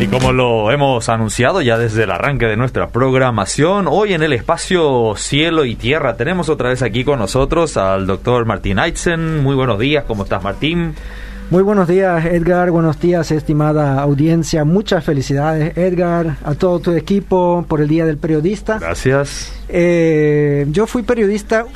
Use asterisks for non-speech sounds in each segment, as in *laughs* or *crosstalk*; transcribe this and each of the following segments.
Y como lo hemos anunciado ya desde el arranque de nuestra programación, hoy en el espacio Cielo y Tierra tenemos otra vez aquí con nosotros al doctor Martín Aitzen. Muy buenos días, ¿cómo estás Martín? Muy buenos días Edgar, buenos días estimada audiencia, muchas felicidades Edgar, a todo tu equipo por el Día del Periodista. Gracias. Eh, yo fui periodista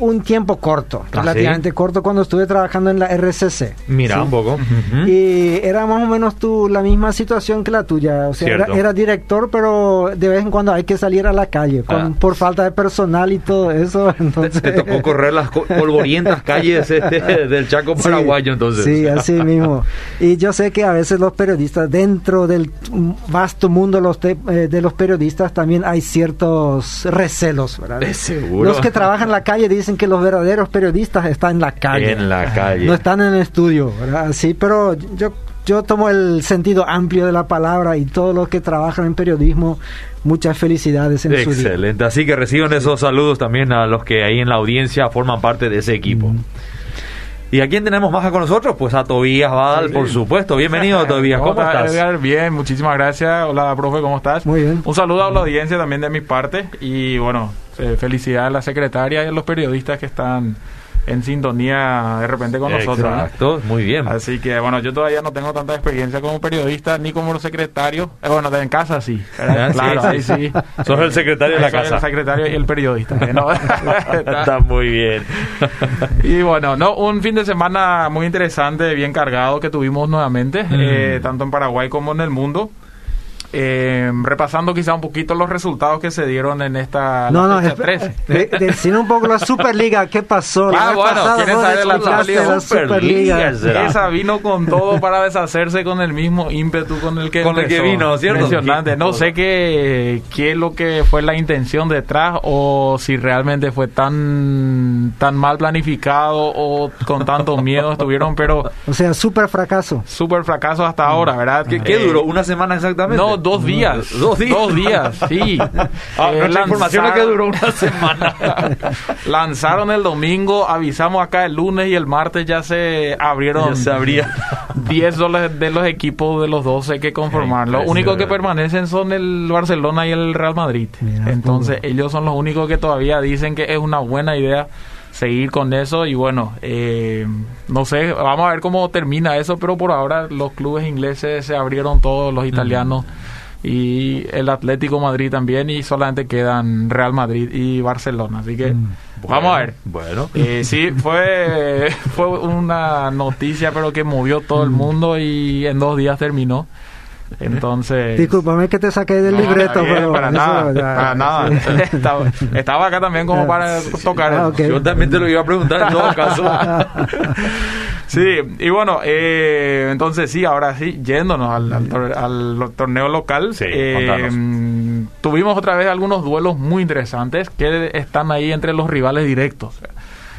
un tiempo corto, ¿Ah, relativamente sí? corto cuando estuve trabajando en la RCC. Mira, Sí. un poco. Y era más o menos tu, la misma situación que la tuya. O sea, era, director, pero de vez en cuando hay que salir a la calle con, Ah. por falta de personal y todo eso. Te, *laughs* Entonces, te tocó correr las polvorientas calles *laughs* este, del Chaco Sí, paraguayo entonces. Sí, así *laughs* mismo. Y yo sé que a veces los periodistas, dentro del vasto mundo los te- eh, de los periodistas, también hay ciertos recelos, ¿verdad? Seguro. Los que trabajan en la calle dicen que los verdaderos periodistas están en la calle. En la calle. No están en el estudio, ¿verdad? Sí, pero yo, yo tomo el sentido amplio de la palabra y todos los que trabajan en periodismo, muchas felicidades en su día. Excelente. Así que reciban esos saludos también a los que ahí en la audiencia forman parte de ese equipo. ¿Y a quién tenemos más con nosotros? Pues a Tobías Sí. por supuesto. Bienvenido, *laughs* Tobías. ¿Cómo estás? Edgar? Bien, muchísimas gracias. Hola, profe, ¿cómo estás? Muy bien. Un saludo a la audiencia también de mi parte y bueno, eh, felicidades a la secretaria y a los periodistas que están en sintonía de repente con nosotros. ¿no? Exacto, muy bien. Así que bueno, yo todavía no tengo tanta experiencia como periodista ni como secretario. Eh, bueno, en casa sí. Ah, Claro, sí. ahí sí. Sos el secretario de la casa. El secretario y el periodista. ¿eh? ¿no? *laughs* Está muy bien. *laughs* Y bueno, no, un fin de semana muy interesante, bien cargado que tuvimos nuevamente, Mm. eh, tanto en Paraguay como en el mundo. Eh, repasando quizá un poquito los resultados que se dieron en esta No, no, fecha espera, 13. de- decime un poco la Superliga, ¿qué pasó? La Ah, bueno, ¿quieren saber la Superliga? la Superliga. Esa vino con todo para deshacerse con el mismo ímpetu con el que Con el que vino, ¿cierto? Impresionante. No sé qué, qué es lo que fue la intención detrás o si realmente fue tan, tan mal planificado o con tanto miedo estuvieron, pero O sea, súper fracaso. súper fracaso hasta ahora, ¿verdad? ¿Qué, qué Eh, duró? ¿Una semana exactamente? No, dos días. Dos días. Dos días, sí. Ah, Eh, información es que duró una semana. *laughs* Lanzaron el domingo, avisamos acá el lunes y el martes ya se abrieron Ya se abría. 10 dólares de los equipos de los 12 que conforman. Los únicos que permanecen son el Barcelona y el Real Madrid. Mira, Entonces ellos son los únicos que todavía dicen que es una buena idea seguir con eso y bueno, eh, no sé, vamos a ver cómo termina eso, pero por ahora los clubes ingleses se abrieron todos, los italianos y el Atlético Madrid también y solamente quedan Real Madrid y Barcelona, así que vamos a ver. Bueno. Eh, sí, fue, *laughs* fue una noticia, pero que movió todo el mundo y en dos días terminó. Entonces. Discúlpame que te saqué del no, libreto, bien, pero para eso nada, ya- para nada. *laughs* Estaba, estaba acá también como para tocar. Ah. Yo también te lo iba a preguntar en todo *laughs* caso. Sí, y bueno, eh, entonces sí, ahora sí, yéndonos al, al tor- al torneo local, Sí, eh, tuvimos otra vez algunos duelos muy interesantes que están ahí entre los rivales directos.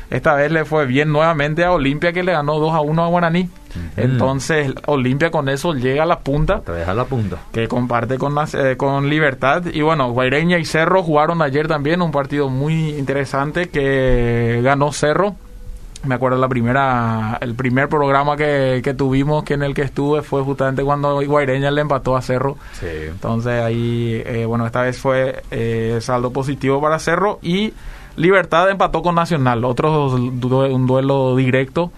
Esta vez le fue bien nuevamente a Olimpia que le ganó 2 a 1 a Guaraní. Entonces Olimpia con eso llega a la punta Te deja la punta. que comparte con, eh, con Libertad. Y bueno, Guaireña y Cerro jugaron ayer también un partido muy interesante que ganó Cerro. Me acuerdo la primera, el primer programa que, que tuvimos que en el que estuve fue justamente cuando Guaireña le empató a Cerro. Sí. Entonces ahí, eh, bueno, esta vez fue eh, saldo positivo para Cerro y Libertad empató con Nacional, otro un duelo directo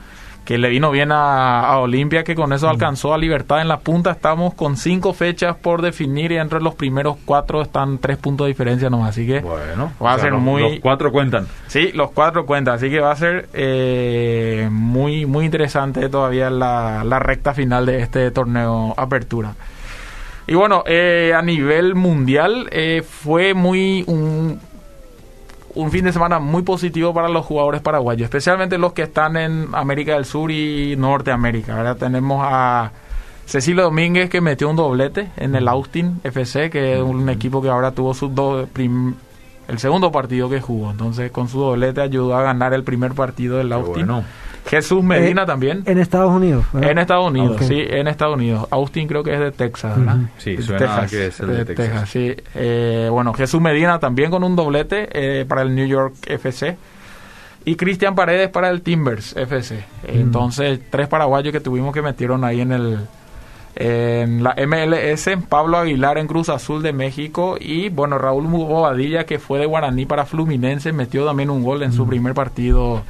que le vino bien a, a Olimpia, que con eso alcanzó a Libertad en la punta. Estamos con cinco fechas por definir y entre los primeros cuatro están tres puntos de diferencia nomás, así que Bueno. Va a o sea, ser los- muy- Los cuatro cuentan. Sí, los cuatro cuentan, así que va a ser eh, muy muy interesante todavía la, la recta final de este torneo Apertura. Y bueno, eh, a nivel mundial eh, fue muy un, un fin de semana muy positivo para los jugadores paraguayos, especialmente los que están en América del Sur y Norteamérica. Ahora tenemos a Cecilio Domínguez que metió un doblete en el Austin FC, que es un equipo que ahora tuvo su do- prim- el segundo partido que jugó. Entonces, con su doblete ayudó a ganar el primer partido del Qué Austin. bueno. Jesús Medina Eh, también. En Estados Unidos. ¿verdad? En Estados Unidos, sí, en Estados Unidos. Austin creo que es de Texas, ¿verdad? Sí, De suena que es el de Texas. sí. Eh, bueno, Jesús Medina también con un doblete eh, para el New York FC. Y Cristian Paredes para el Timbers FC. Entonces, tres paraguayos que tuvimos que metieron ahí en el En la MLS, Pablo Aguilar en Cruz Azul de México y bueno, Raúl Bobadilla que fue de Guaraní para Fluminense, metió también un gol en su primer partido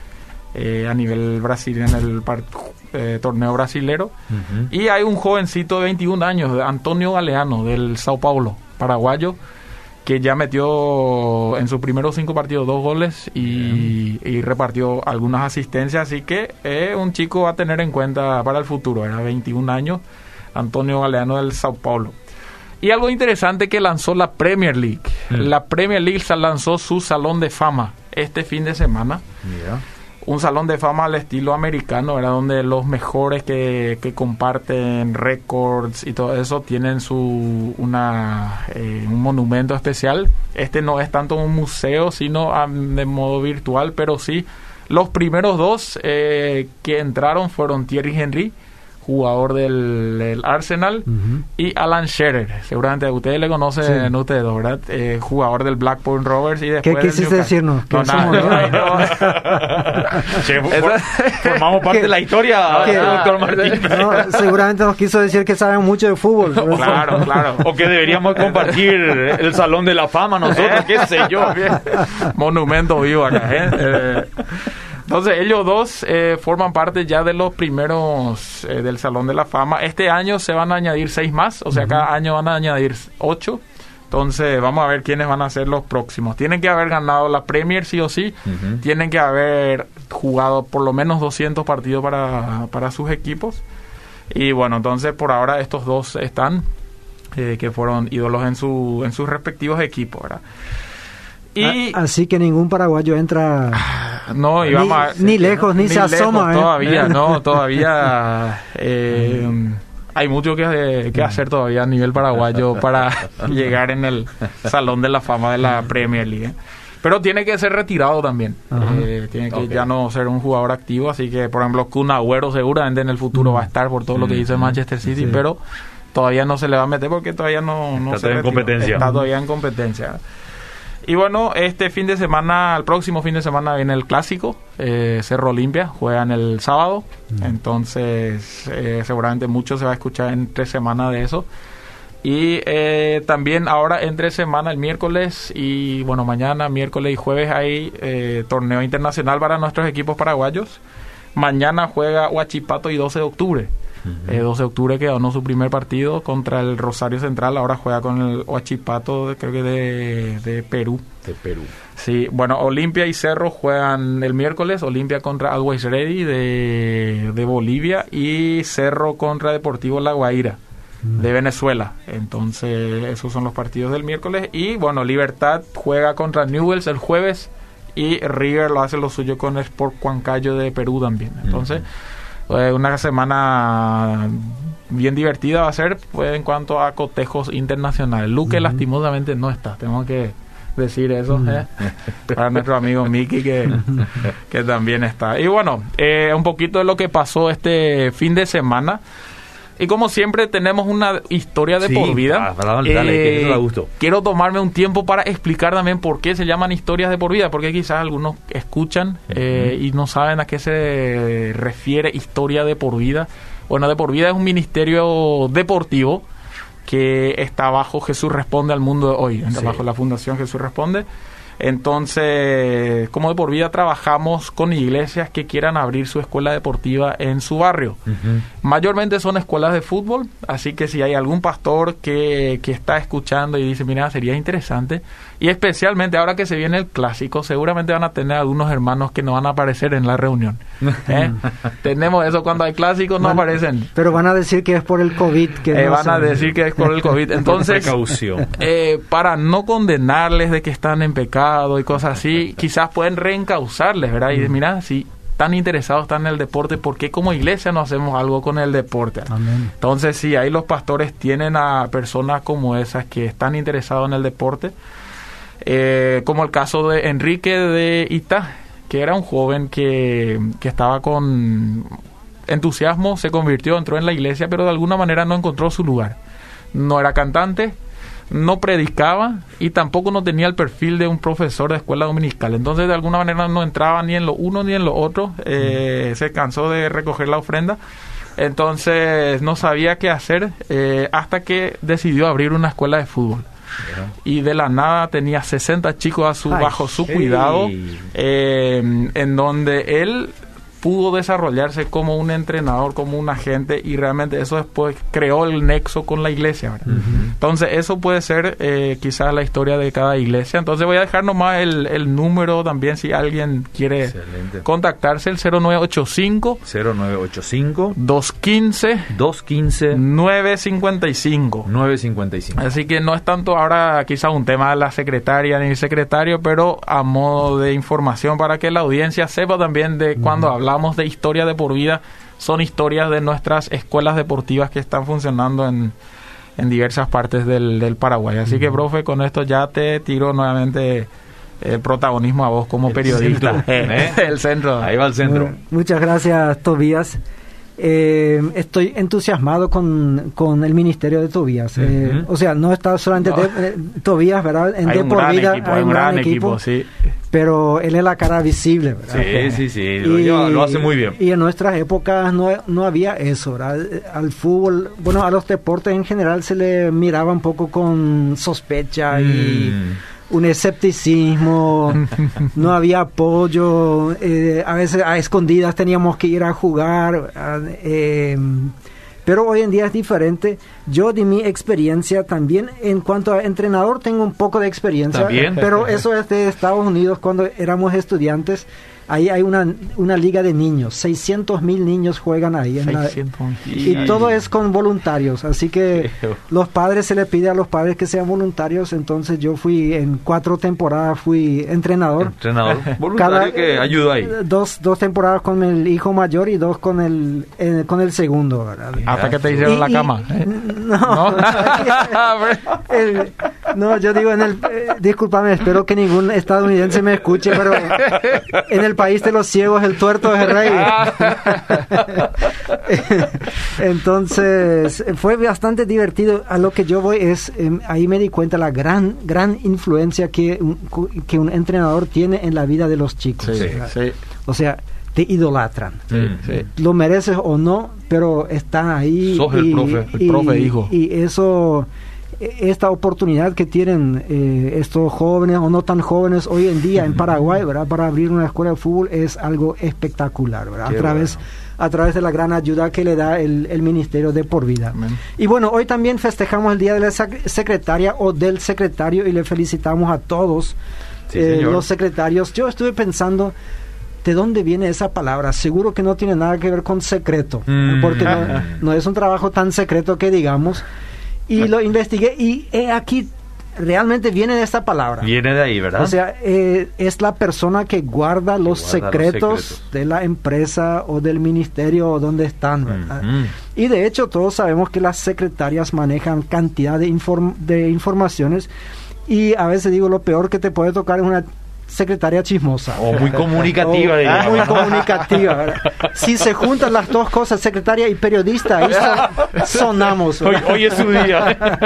eh, a nivel Brasil en el eh, torneo brasilero. Y hay un jovencito de 21 años, Antonio Galeano, del Sao Paulo, paraguayo, que ya metió en sus primeros cinco partidos dos goles y, repartió algunas asistencias. Así que es un chico a tener en cuenta para el futuro. Era 21 años, Antonio Galeano del Sao Paulo. Y algo interesante que lanzó la Premier League. Mm. La Premier League lanzó su salón de fama este fin de semana un salón de fama al estilo americano, era donde los mejores que, que comparten récords y todo eso tienen su una eh, un monumento especial. Este no es tanto un museo, sino de modo virtual, pero sí los primeros dos eh, que entraron fueron Thierry Henry jugador del, Arsenal, y Alan Shearer, seguramente ustedes le conocen, ustedes, ¿verdad? Eh, jugador del Blackburn Rovers y después ¿Qué quisiste decirnos? No, nada, *laughs* formamos parte de la historia, doctor Martín. *laughs* seguramente nos quiso decir que saben mucho de fútbol. Claro, claro. O que deberíamos compartir el Salón de la Fama nosotros, qué sé yo. Monumento vivo acá, ¿eh? eh entonces ellos dos eh, forman parte ya de los primeros eh, del Salón de la Fama. Este año se van a añadir seis más, o sea, cada año van a añadir ocho. Entonces vamos a ver quiénes van a ser los próximos. Tienen que haber ganado la Premier sí o sí. Tienen que haber jugado por lo menos 200 partidos para, para sus equipos. Y bueno, entonces por ahora estos dos están, eh, que fueron ídolos en, su, en sus respectivos equipos. ¿verdad? Y, así que ningún paraguayo entra no ni, lejos ni, se asoma ¿eh? todavía *laughs* no todavía eh, hay mucho que, que, hacer todavía a nivel paraguayo *laughs* para llegar en el salón de la fama de la Premier League ¿eh? pero tiene que ser retirado también tiene que ya no ser un jugador activo así que por ejemplo Kun Agüero seguramente en el futuro va a estar por todo lo que dice Manchester City pero todavía no se le va a meter porque todavía no, no está en competencia. Está todavía en competencia y bueno, este fin de semana, el próximo fin de semana viene el clásico, eh, Cerro Olimpia, juegan el sábado, mm. entonces eh, seguramente mucho se va a escuchar en tres semanas de eso. Y eh, también ahora entre semana, el miércoles y bueno, mañana, miércoles y jueves hay torneo internacional para nuestros equipos paraguayos. Mañana juega Huachipato y 12 de octubre. 12 eh, de octubre que ganó su primer partido contra el Rosario Central, ahora juega con el Huachipato, creo que de, Perú. De Perú. Sí, bueno, Olimpia y Cerro juegan el miércoles, Olimpia contra Always Ready de, de Bolivia y Cerro contra Deportivo La Guaira de Venezuela. Entonces, esos son los partidos del miércoles. Y bueno, Libertad juega contra Newells el jueves y River lo hace lo suyo con Sport Cuancayo de Perú también. Entonces, eh, una semana bien divertida va a ser pues, en cuanto a cotejos internacionales. Luque lastimosamente no está, tengo que decir eso ¿eh? para nuestro amigo Miki que, que también está. Y bueno, eh, un poquito de lo que pasó este fin de semana. Y como siempre tenemos una historia de por vida. Eh, quiero tomarme un tiempo para explicar también por qué se llaman historias de por vida, porque quizás algunos escuchan eh, y no saben a qué se refiere historia de por vida. Bueno, de por vida es un ministerio deportivo que está bajo Jesús Responde al mundo de hoy, bajo la Fundación Jesús Responde. Entonces, como de por vida trabajamos con iglesias que quieran abrir su escuela deportiva en su barrio. Mayormente son escuelas de fútbol, así que si hay algún pastor que, que está escuchando y dice, mira, sería interesante, y especialmente ahora que se viene el clásico, seguramente van a tener algunos hermanos que no van a aparecer en la reunión. *laughs* ¿eh? Tenemos eso cuando hay clásicos, no aparecen. Pero van a decir que es por el COVID. Que eh, van a decir que es por el COVID. *laughs* Entonces, eh, para no condenarles de que están en pecado y cosas así, quizás pueden reencauzarles, ¿verdad? Y mira, si tan interesados están en el deporte, ¿por qué como iglesia no hacemos algo con el deporte? Entonces, sí, ahí los pastores tienen a personas como esas que están interesados en el deporte eh, como el caso de Enrique de Ita, que era un joven que, que estaba con entusiasmo, se convirtió, entró en la iglesia, pero de alguna manera no encontró su lugar. No era cantante, no predicaba y tampoco no tenía el perfil de un profesor de escuela dominical. Entonces, de alguna manera no entraba ni en lo uno ni en lo otro. Eh, se cansó de recoger la ofrenda Entonces no sabía qué hacer eh, hasta que decidió abrir una escuela de fútbol. Y de la nada tenía 60 chicos a su, bajo su cuidado, eh, en donde él pudo desarrollarse como un entrenador, como un agente y realmente eso después creó el nexo con la iglesia. Entonces eso puede ser eh, quizás la historia de cada iglesia. Entonces voy a dejar nomás el, el número también si alguien quiere contactarse, el 0985 0985 215 215 955 955. Así que no es tanto ahora quizás un tema de la secretaria ni el secretario, pero a modo de información para que la audiencia sepa también de cuando habla hablamos de historia de por vida, son historias de nuestras escuelas deportivas que están funcionando en, en diversas partes del, Paraguay. Así que, profe, con esto ya te tiro nuevamente el protagonismo a vos como periodista. *laughs* ¿eh? el centro. Ahí va el centro. muchas gracias, Tobías. Eh, estoy entusiasmado con, con, el ministerio de Tobías. Eh, o sea, no está solamente eh, Tobías, ¿verdad? En hay un gran equipo, hay un gran, equipo, sí. Pero él es la cara visible, ¿verdad? Sí, sí, sí, lo, hace muy bien. Y en nuestras épocas no, no había eso, ¿verdad? Al fútbol, bueno, a los deportes en general se le miraba un poco con sospecha y mm un escepticismo, no *laughs* había apoyo, eh, a veces a escondidas teníamos que ir a jugar, eh, pero hoy en día es diferente. Yo de mi experiencia también, en cuanto a entrenador, tengo un poco de experiencia, pero eso es de Estados Unidos cuando éramos estudiantes ahí hay una, una liga de niños, 600 mil niños juegan ahí. En y todo es con voluntarios, así que los padres se le pide a los padres que sean voluntarios, entonces yo fui en cuatro temporadas, fui entrenador. Entrenador voluntario que ayuda ahí. Dos, dos temporadas con el hijo mayor y dos con el, con el segundo. Hasta que te hicieron la cama. ¿eh? *laughs* No, *laughs* no, yo digo en el... Eh, discúlpame, espero que ningún estadounidense me escuche, pero en el país de los ciegos el tuerto es el rey. *laughs* Entonces, fue bastante divertido. A lo que yo voy es, em, ahí me di cuenta la gran, gran influencia que un, que un entrenador tiene en la vida de los chicos. O sea, te idolatran. Lo mereces o no, pero están ahí. Sos el profe, el profe hijo. Y eso esta oportunidad que tienen eh, estos jóvenes o no tan jóvenes hoy en día en Paraguay, ¿verdad? Para abrir una escuela de fútbol es algo espectacular, ¿verdad? a través a través de la gran ayuda que le da el, el Ministerio de Por Vida. Y bueno, hoy también festejamos el Día de la Secretaria o del Secretario y le felicitamos a todos eh, los secretarios. Yo estuve pensando, ¿de dónde viene esa palabra? Seguro que no tiene nada que ver con secreto, mm. porque no, *laughs* no, es un trabajo tan secreto que digamos. Y lo investigué y aquí realmente viene de esta palabra. Viene de ahí, ¿verdad? O sea, eh, es la persona que guarda, los, secretos de la empresa o del ministerio o donde están, ¿verdad? Y de hecho todos sabemos que las secretarias manejan cantidad de, de informaciones y a veces digo lo peor que te puede tocar es una secretaria chismosa. O muy comunicativa. *laughs* muy comunicativa. Si se juntan las dos cosas, secretaria y periodista, ahí sonamos. Hoy, es su día. *laughs*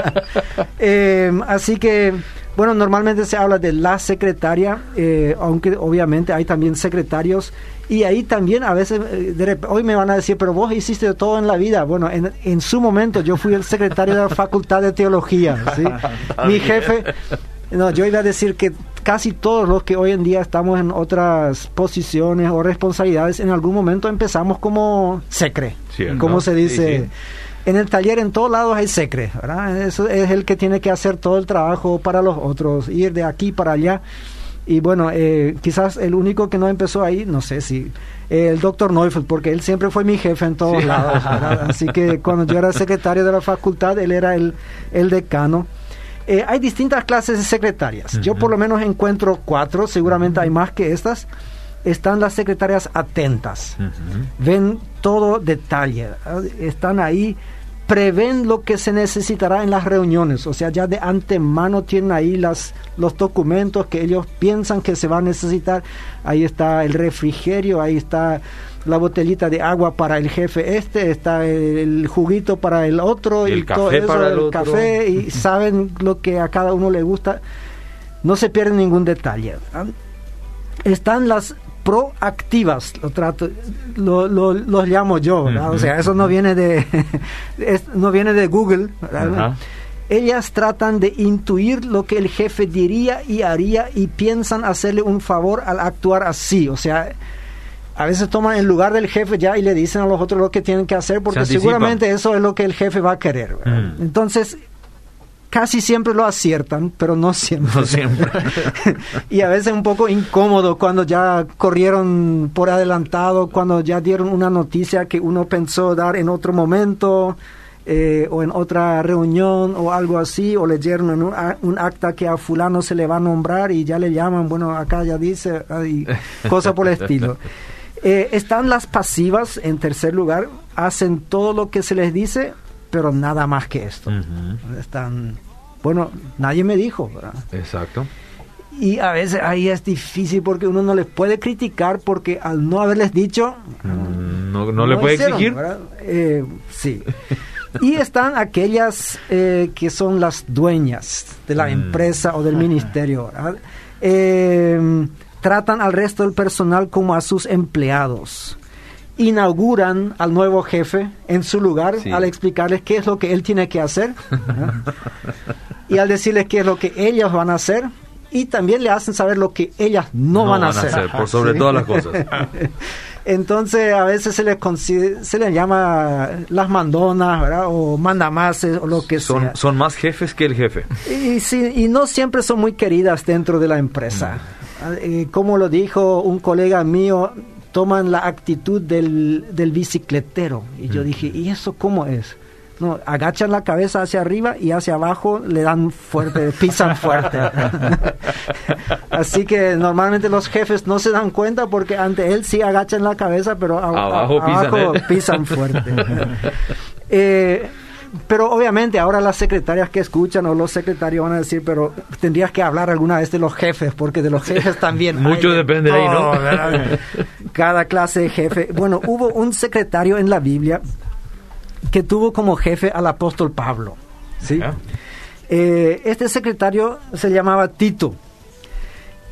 Eh, así que, bueno, normalmente se habla de la secretaria, eh, aunque obviamente hay también secretarios. Y ahí también a veces, eh, hoy me van a decir, pero vos hiciste todo en la vida. Bueno, en, en su momento yo fui el secretario de la Facultad de Teología. *laughs* Mi jefe, no, yo iba a decir que casi todos los que hoy en día estamos en otras posiciones o responsabilidades, en algún momento empezamos como secre, como se dice. En el taller en todos lados hay secre, ¿verdad? Eso es el que tiene que hacer todo el trabajo para los otros, ir de aquí para allá. Y bueno, eh, quizás el único que no empezó ahí, no sé si el doctor Neufeld, porque él siempre fue mi jefe en todos lados. Así que cuando yo era secretario de la facultad, él era el, el decano. Eh, hay distintas clases de secretarias. Yo por lo menos encuentro cuatro, seguramente hay más que estas. Están las secretarias atentas, ven todo detalle, están ahí, prevén lo que se necesitará en las reuniones, o sea, ya de antemano tienen ahí las, los documentos que ellos piensan que se va a necesitar. Ahí está el refrigerio, ahí está la botellita de agua para el jefe este, está el juguito para el otro y, el café para el, café y *laughs* saben lo que a cada uno le gusta. No se pierde ningún detalle. Están las proactivas, lo trato, lo, lo, los llamo yo, ¿verdad? O sea, eso no viene de, *laughs* no viene de Google. Ellas tratan de intuir lo que el jefe diría y haría y piensan hacerle un favor al actuar así. O sea, a veces toman el lugar del jefe ya y le dicen a los otros lo que tienen que hacer porque seguramente eso es lo que el jefe va a querer. Mm. Entonces, casi siempre lo aciertan, pero no siempre. No siempre. *laughs* y a veces un poco incómodo cuando ya corrieron por adelantado, cuando ya dieron una noticia que uno pensó dar en otro momento eh, o en otra reunión o algo así, o leyeron en un, acta que a fulano se le va a nombrar y ya le llaman, bueno, acá ya dice, y cosa por el estilo. *laughs* Eh, están las pasivas en tercer lugar, hacen todo lo que se les dice, pero nada más que esto. Están, bueno, nadie me dijo. Exacto. Y a veces ahí es difícil porque uno no les puede criticar porque al no haberles dicho... Mm, no, le puede exigir. Eh, sí. Y están aquellas eh, que son las dueñas de la mm. empresa o del ministerio. Eh, tratan al resto del personal como a sus empleados. Inauguran al nuevo jefe en su lugar al explicarles qué es lo que él tiene que hacer *laughs* y al decirles qué es lo que ellos van a hacer y también le hacen saber lo que ellas no, van, a, hacer. Por *laughs* sobre todas las cosas. *laughs* Entonces a veces se les, se les llama las mandonas, ¿verdad? O mandamases o lo que son, sea. Son más jefes que el jefe. Y, sí, y no siempre son muy queridas dentro de la empresa. Mm. Eh, como lo dijo un colega mío, toman la actitud del, del bicicletero. Y yo mm. dije, ¿y eso cómo es? No, agachan la cabeza hacia arriba y hacia abajo le dan fuerte, *laughs* pisan fuerte. *laughs* Así que normalmente los jefes no se dan cuenta porque ante él sí agachan la cabeza, pero abajo, pisan, fuerte. *laughs* Eh, pero obviamente ahora las secretarias que escuchan o los secretarios van a decir, pero tendrías que hablar alguna vez de los jefes, porque de los jefes también. *laughs* Mucho depende de ahí, ¿no? *laughs* Cada clase de jefe. Bueno, hubo un secretario en la Biblia que tuvo como jefe al apóstol Pablo. ¿sí? Eh, este secretario se llamaba Tito.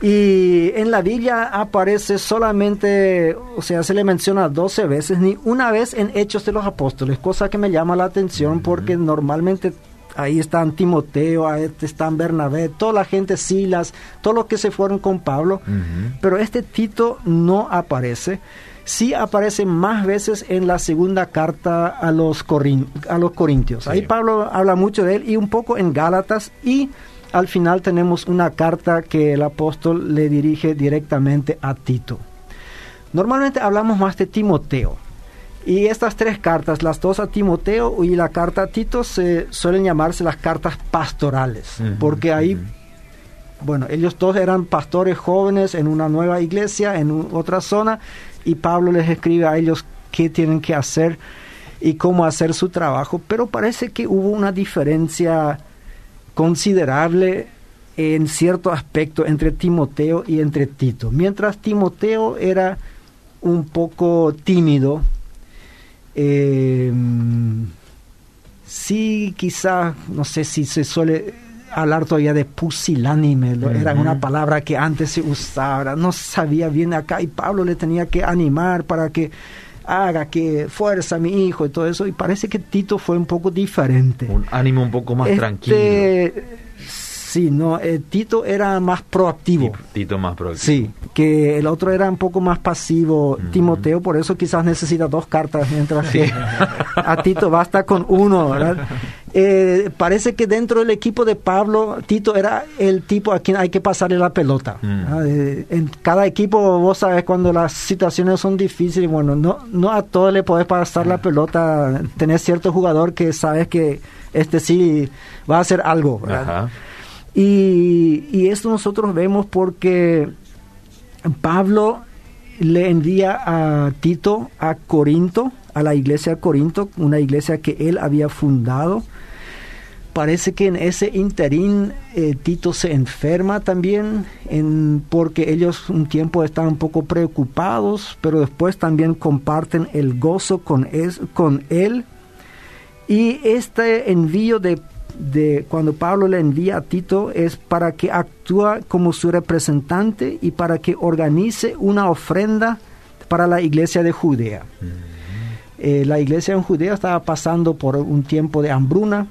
Y en la Biblia aparece solamente, o sea, se le menciona 12 veces, ni una vez en Hechos de los Apóstoles, cosa que me llama la atención porque normalmente ahí están Timoteo, ahí están Bernabé, toda la gente, Silas, todos los que se fueron con Pablo, pero este Tito no aparece. Sí aparece más veces en la segunda carta a los, a los Corintios. Ahí Pablo habla mucho de él y un poco en Gálatas y al final tenemos una carta que el apóstol le dirige directamente a Tito. Normalmente hablamos más de Timoteo. Y estas tres cartas, las dos a Timoteo y la carta a Tito, se suelen llamarse las cartas pastorales, porque ahí, bueno, ellos dos eran pastores jóvenes en una nueva iglesia, en otra zona, y Pablo les escribe a ellos qué tienen que hacer y cómo hacer su trabajo, pero parece que hubo una diferencia considerable en cierto aspecto entre Timoteo y entre Tito. Mientras Timoteo era un poco tímido, eh, sí quizá, no sé si se suele hablar todavía de pusilánime, era una palabra que antes se usaba, no sabía bien acá y Pablo le tenía que animar para que haga que fuerza a mi hijo y todo eso y parece que Tito fue un poco diferente. Un ánimo un poco más este, tranquilo. Sí, no, eh, Tito era más proactivo. Tito más proactivo. Sí, que el otro era un poco más pasivo, Timoteo, por eso quizás necesita dos cartas, mientras que a Tito basta con uno, ¿verdad? *laughs* Eh, parece que dentro del equipo de Pablo, Tito era el tipo a quien hay que pasarle la pelota. Eh, en cada equipo, vos sabes, cuando las situaciones son difíciles, bueno, no, no a todos le podés pasar la pelota, tenés cierto jugador que sabes que este sí va a hacer algo, ¿verdad? Y, esto nosotros vemos porque Pablo le envía a Tito a Corinto, a la iglesia de Corinto, una iglesia que él había fundado. Parece que en ese interín eh, Tito se enferma también, en, porque ellos un tiempo están un poco preocupados, pero después también comparten el gozo con, es, con él. Y este envío de de cuando Pablo le envía a Tito es para que actúe como su representante y para que organice una ofrenda para la iglesia de Judea. Eh, la iglesia en Judea estaba pasando por un tiempo de hambruna,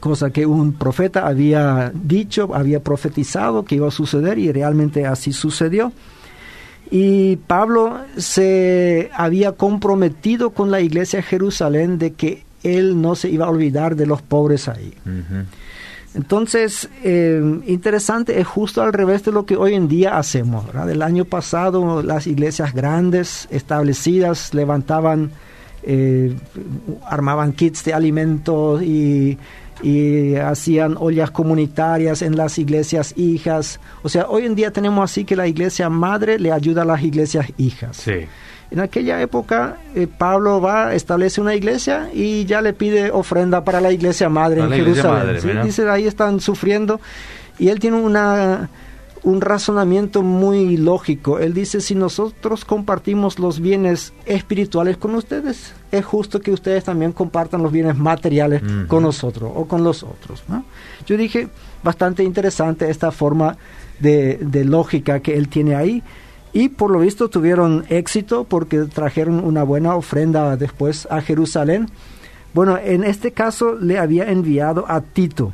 cosa que un profeta había dicho, había profetizado que iba a suceder y realmente así sucedió. Y Pablo se había comprometido con la iglesia de Jerusalén de que él no se iba a olvidar de los pobres ahí. Entonces, eh, interesante, es justo al revés de lo que hoy en día hacemos. El año pasado las iglesias grandes, establecidas, levantaban, eh, armaban kits de alimentos y y hacían ollas comunitarias en las iglesias hijas. O sea, hoy en día tenemos así que la iglesia madre le ayuda a las iglesias hijas. Sí. En aquella época, eh, Pablo va, establece una iglesia y ya le pide ofrenda para la iglesia madre en Jerusalén. Dice, ahí están sufriendo. Y él tiene una un razonamiento muy lógico. Él dice, si nosotros compartimos los bienes espirituales con ustedes, es justo que ustedes también compartan los bienes materiales con nosotros o con los otros. Yo dije, bastante interesante esta forma de, de lógica que él tiene ahí. Y por lo visto tuvieron éxito porque trajeron una buena ofrenda después a Jerusalén. Bueno, en este caso le había enviado a Tito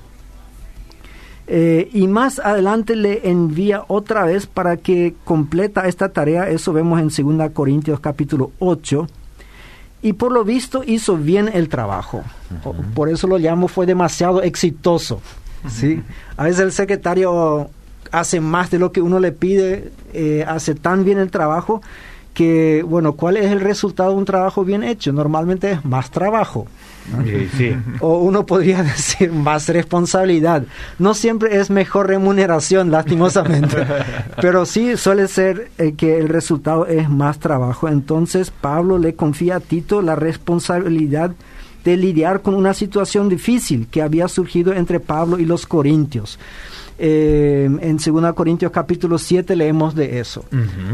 eh, y más adelante le envía otra vez para que completa esta tarea, eso vemos en 2 Corintios capítulo 8, y por lo visto hizo bien el trabajo. Por eso lo llamo, fue demasiado exitoso. ¿sí? A veces el secretario hace más de lo que uno le pide, eh, hace tan bien el trabajo que, bueno, ¿cuál es el resultado de un trabajo bien hecho? Normalmente es más trabajo. *laughs* O uno podría *laughs* decir más responsabilidad. No siempre es mejor remuneración, lastimosamente. *laughs* pero sí suele ser eh, que el resultado es más trabajo. Entonces Pablo le confía a Tito la responsabilidad de lidiar con una situación difícil que había surgido entre Pablo y los corintios. Eh, en 2 Corintios capítulo 7 leemos de eso.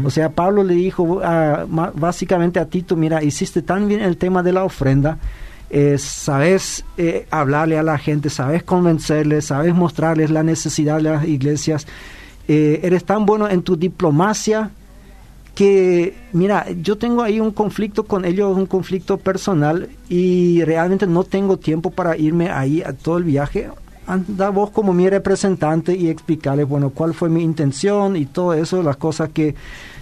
O sea, Pablo le dijo básicamente a Tito, mira, hiciste tan bien el tema de la ofrenda eh, sabes eh, hablarle a la gente, sabes convencerles, sabes mostrarles la necesidad de las iglesias. Eh, eres tan bueno en tu diplomacia que, mira, yo tengo ahí un conflicto con ellos, un conflicto personal y realmente no tengo tiempo para irme ahí a todo el viaje. Anda vos como mi representante y explicarles, bueno, cuál fue mi intención y todo eso, las cosas que,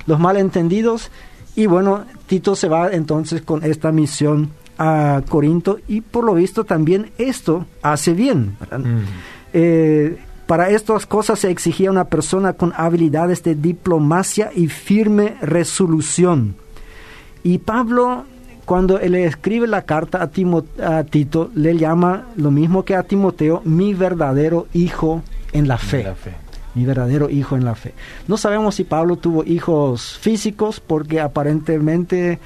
los malentendidos. Y bueno, Tito se va entonces con esta misión a Corinto y por lo visto también esto hace bien. Mm. Eh, para estas cosas se exigía una persona con habilidades de diplomacia y firme resolución. Y Pablo, cuando le escribe la carta a, a Tito, le llama lo mismo que a Timoteo, mi verdadero hijo en la fe. Mi verdadero hijo en la fe. No sabemos si Pablo tuvo hijos físicos, porque aparentemente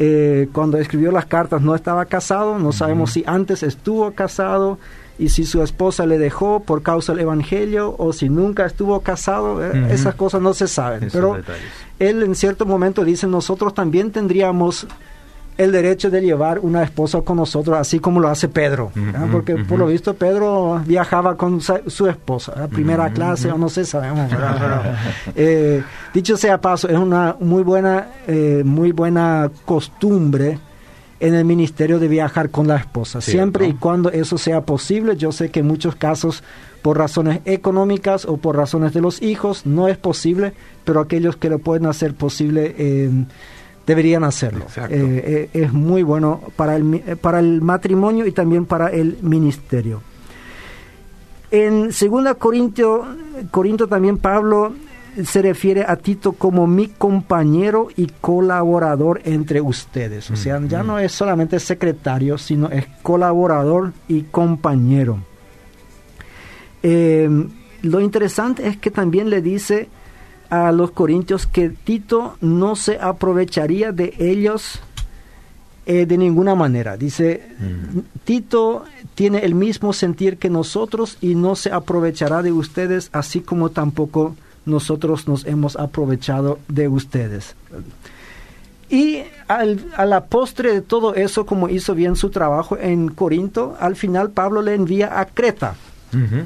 eh, cuando escribió las cartas no estaba casado, no sabemos si antes estuvo casado y si su esposa le dejó por causa del Evangelio o si nunca estuvo casado, eh, esas cosas no se saben. Pero él en cierto momento dice, nosotros también tendríamos el derecho de llevar una esposa con nosotros, así como lo hace Pedro, porque por lo visto Pedro viajaba con su esposa, primera clase o no sé, sabemos. Eh, dicho sea paso, es una muy buena, eh, muy buena costumbre en el ministerio de viajar con la esposa, siempre y cuando eso sea posible. Yo sé que en muchos casos por razones económicas o por razones de los hijos no es posible, pero aquellos que lo pueden hacer posible eh, deberían hacerlo. Eh, eh, es muy bueno para el, eh, para el matrimonio y también para el ministerio. En 2 Corinto, Corinto también Pablo se refiere a Tito como mi compañero y colaborador entre ustedes. O sea, ya no es solamente secretario, sino es colaborador y compañero. lo interesante es que también le dice a los corintios que Tito no se aprovecharía de ellos eh, de ninguna manera. Dice, Tito tiene el mismo sentir que nosotros y no se aprovechará de ustedes, así como tampoco nosotros nos hemos aprovechado de ustedes. Y a la postre de todo eso, como hizo bien su trabajo en Corinto, al final Pablo le envía a Creta.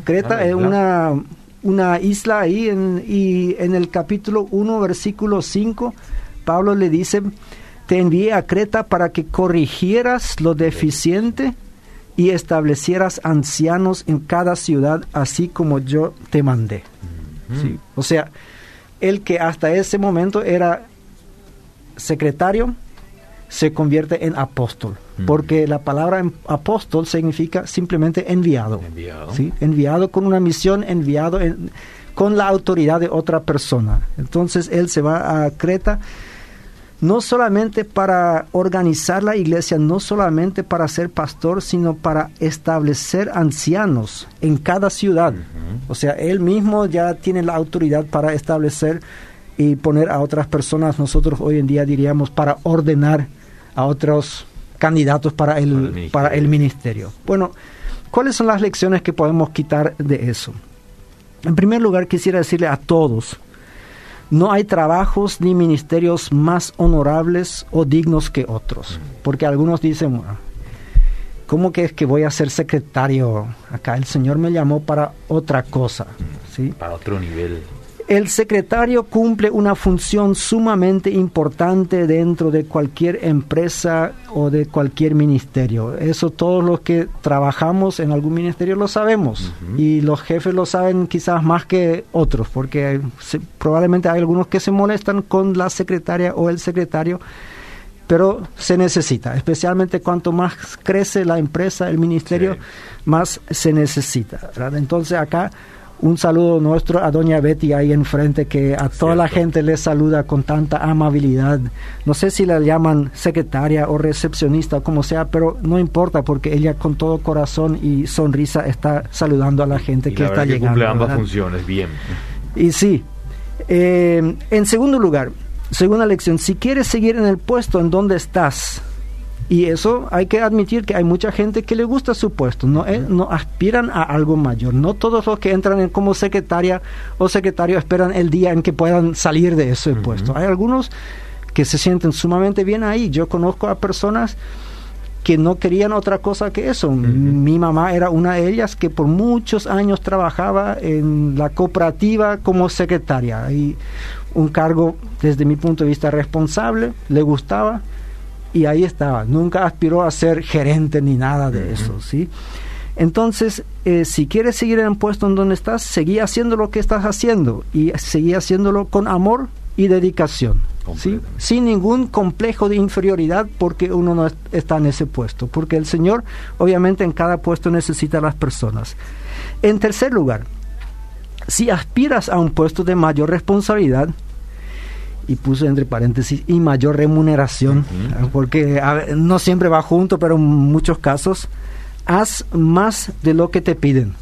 Creta ah, es una, una isla ahí en, y en el capítulo 1, versículo 5, Pablo le dice, te envié a Creta para que corrigieras lo deficiente y establecieras ancianos en cada ciudad, así como yo te mandé. O sea, el que hasta ese momento era secretario se convierte en apóstol, porque la palabra apóstol significa simplemente enviado, enviado, ¿sí? enviado con una misión, enviado con la autoridad de otra persona. Entonces él se va a Creta no solamente para organizar la iglesia, no solamente para ser pastor, sino para establecer ancianos en cada ciudad. O sea, él mismo ya tiene la autoridad para establecer y poner a otras personas, nosotros hoy en día diríamos, para ordenar a otros candidatos para el, para el ministerio. Bueno, ¿cuáles son las lecciones que podemos quitar de eso? En primer lugar, quisiera decirle a todos, no hay trabajos ni ministerios más honorables o dignos que otros, porque algunos dicen, ¿cómo que es que voy a ser secretario? Acá el Señor me llamó para otra cosa, ¿sí? Para otro nivel. El secretario cumple una función sumamente importante dentro de cualquier empresa o de cualquier ministerio. Eso todos los que trabajamos en algún ministerio lo sabemos y los jefes lo saben quizás más que otros porque probablemente hay algunos que se molestan con la secretaria o el secretario pero se necesita, especialmente cuanto más crece la empresa, el ministerio, más se necesita. Entonces acá un saludo nuestro a doña Betty ahí enfrente que a toda la gente le saluda con tanta amabilidad. No sé si la llaman secretaria o recepcionista o como sea, pero no importa porque ella con todo corazón y sonrisa está saludando a la gente que está llegando. Cumple ambas funciones bien. Y sí. Eh, en segundo lugar, segunda lección, si quieres seguir en el puesto en donde estás, y eso hay que admitir que hay mucha gente que le gusta su puesto, no, eh, no aspiran a algo mayor. No todos los que entran en como secretaria o secretario esperan el día en que puedan salir de ese puesto. Hay algunos que se sienten sumamente bien ahí. Yo conozco a personas que no querían otra cosa que eso. Mi mamá era una de ellas que por muchos años trabajaba en la cooperativa como secretaria y un cargo desde mi punto de vista responsable, le gustaba y ahí estaba. Nunca aspiró a ser gerente ni nada de eso, ¿sí? Entonces, eh, si quieres seguir en el puesto en donde estás, seguí haciendo lo que estás haciendo y seguí haciéndolo con amor y dedicación, ¿sí? sin ningún complejo de inferioridad porque uno no está en ese puesto, porque el Señor obviamente en cada puesto necesita a las personas. En tercer lugar, si aspiras a un puesto de mayor responsabilidad, y puse entre paréntesis y mayor remuneración, porque no siempre va junto, pero en muchos casos, haz más de lo que te piden.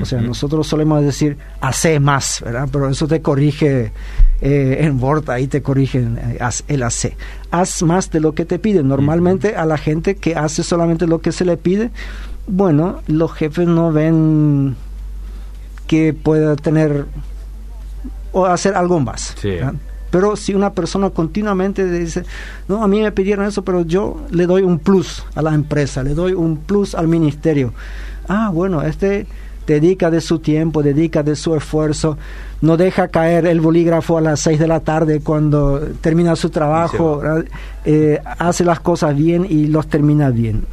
O sea, nosotros solemos decir, hace más, ¿verdad? Pero eso te corrige eh, en Word, ahí te corrigen eh, el hace. Haz más de lo que te piden. Normalmente a la gente que hace solamente lo que se le pide, bueno, los jefes no ven que pueda tener o hacer algo más. Sí. Pero si una persona continuamente dice, no, a mí me pidieron eso, pero yo le doy un plus a la empresa, le doy un plus al ministerio. Ah, bueno, este dedica de su tiempo, dedica de su esfuerzo, no deja caer el bolígrafo a las seis de la tarde cuando termina su trabajo, eh, hace las cosas bien y los termina bien.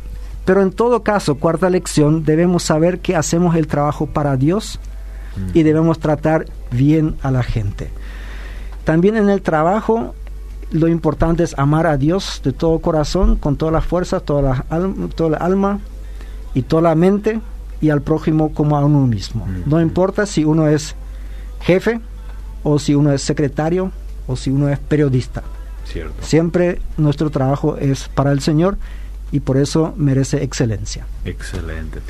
Pero en todo caso, cuarta lección, debemos saber que hacemos el trabajo para Dios y debemos tratar bien a la gente. También en el trabajo lo importante es amar a Dios de todo corazón, con todas las fuerzas, toda la, alma, toda la alma y toda la mente y al prójimo como a uno mismo. No importa si uno es jefe o si uno es secretario o si uno es periodista. Siempre nuestro trabajo es para el Señor y por eso merece excelencia. Excelente.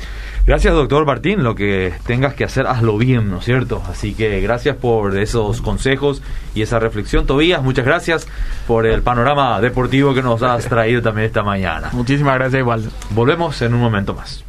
Gracias, doctor Martín. Lo que tengas que hacer, hazlo bien, ¿no es cierto? Así que gracias por esos consejos y esa reflexión. Tobías, muchas gracias por el panorama deportivo que nos has traído también esta mañana. Muchísimas gracias, igual. Volvemos en un momento más.